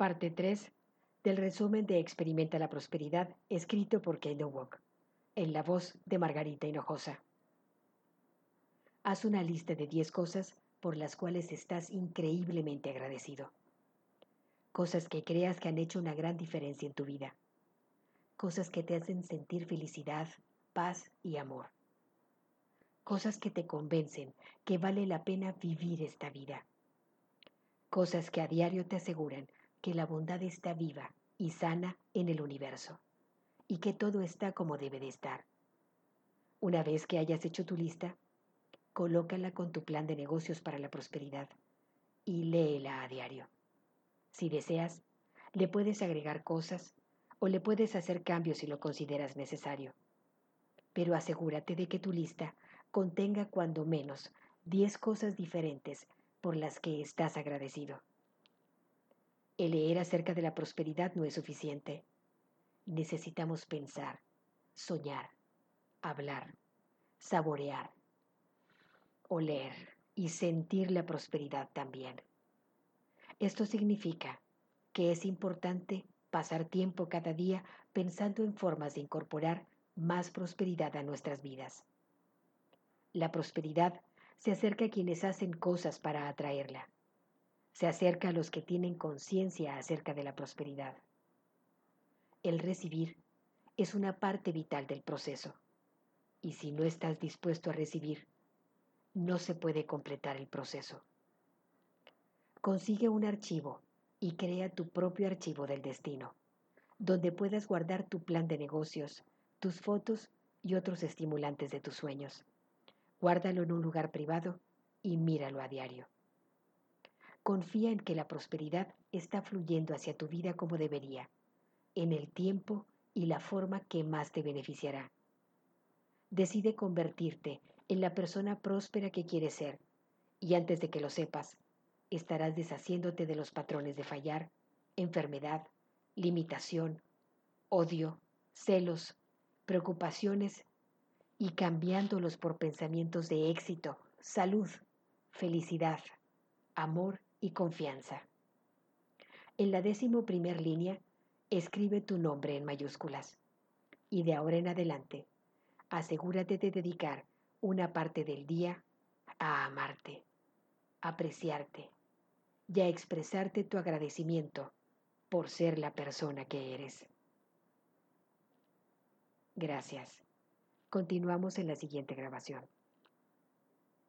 Parte 3 del resumen de Experimenta la Prosperidad, escrito por Kate Walk, en la voz de Margarita Hinojosa. Haz una lista de 10 cosas por las cuales estás increíblemente agradecido. Cosas que creas que han hecho una gran diferencia en tu vida. Cosas que te hacen sentir felicidad, paz y amor. Cosas que te convencen que vale la pena vivir esta vida. Cosas que a diario te aseguran que la bondad está viva y sana en el universo y que todo está como debe de estar. Una vez que hayas hecho tu lista, colócala con tu plan de negocios para la prosperidad y léela a diario. Si deseas, le puedes agregar cosas o le puedes hacer cambios si lo consideras necesario. Pero asegúrate de que tu lista contenga cuando menos 10 cosas diferentes por las que estás agradecido. El leer acerca de la prosperidad no es suficiente. Necesitamos pensar, soñar, hablar, saborear, oler y sentir la prosperidad también. Esto significa que es importante pasar tiempo cada día pensando en formas de incorporar más prosperidad a nuestras vidas. La prosperidad se acerca a quienes hacen cosas para atraerla se acerca a los que tienen conciencia acerca de la prosperidad. El recibir es una parte vital del proceso y si no estás dispuesto a recibir, no se puede completar el proceso. Consigue un archivo y crea tu propio archivo del destino, donde puedas guardar tu plan de negocios, tus fotos y otros estimulantes de tus sueños. Guárdalo en un lugar privado y míralo a diario. Confía en que la prosperidad está fluyendo hacia tu vida como debería, en el tiempo y la forma que más te beneficiará. Decide convertirte en la persona próspera que quieres ser y antes de que lo sepas, estarás deshaciéndote de los patrones de fallar, enfermedad, limitación, odio, celos, preocupaciones y cambiándolos por pensamientos de éxito, salud, felicidad, amor y confianza. En la décimo primer línea, escribe tu nombre en mayúsculas. Y de ahora en adelante, asegúrate de dedicar una parte del día a amarte, apreciarte y a expresarte tu agradecimiento por ser la persona que eres. Gracias. Continuamos en la siguiente grabación.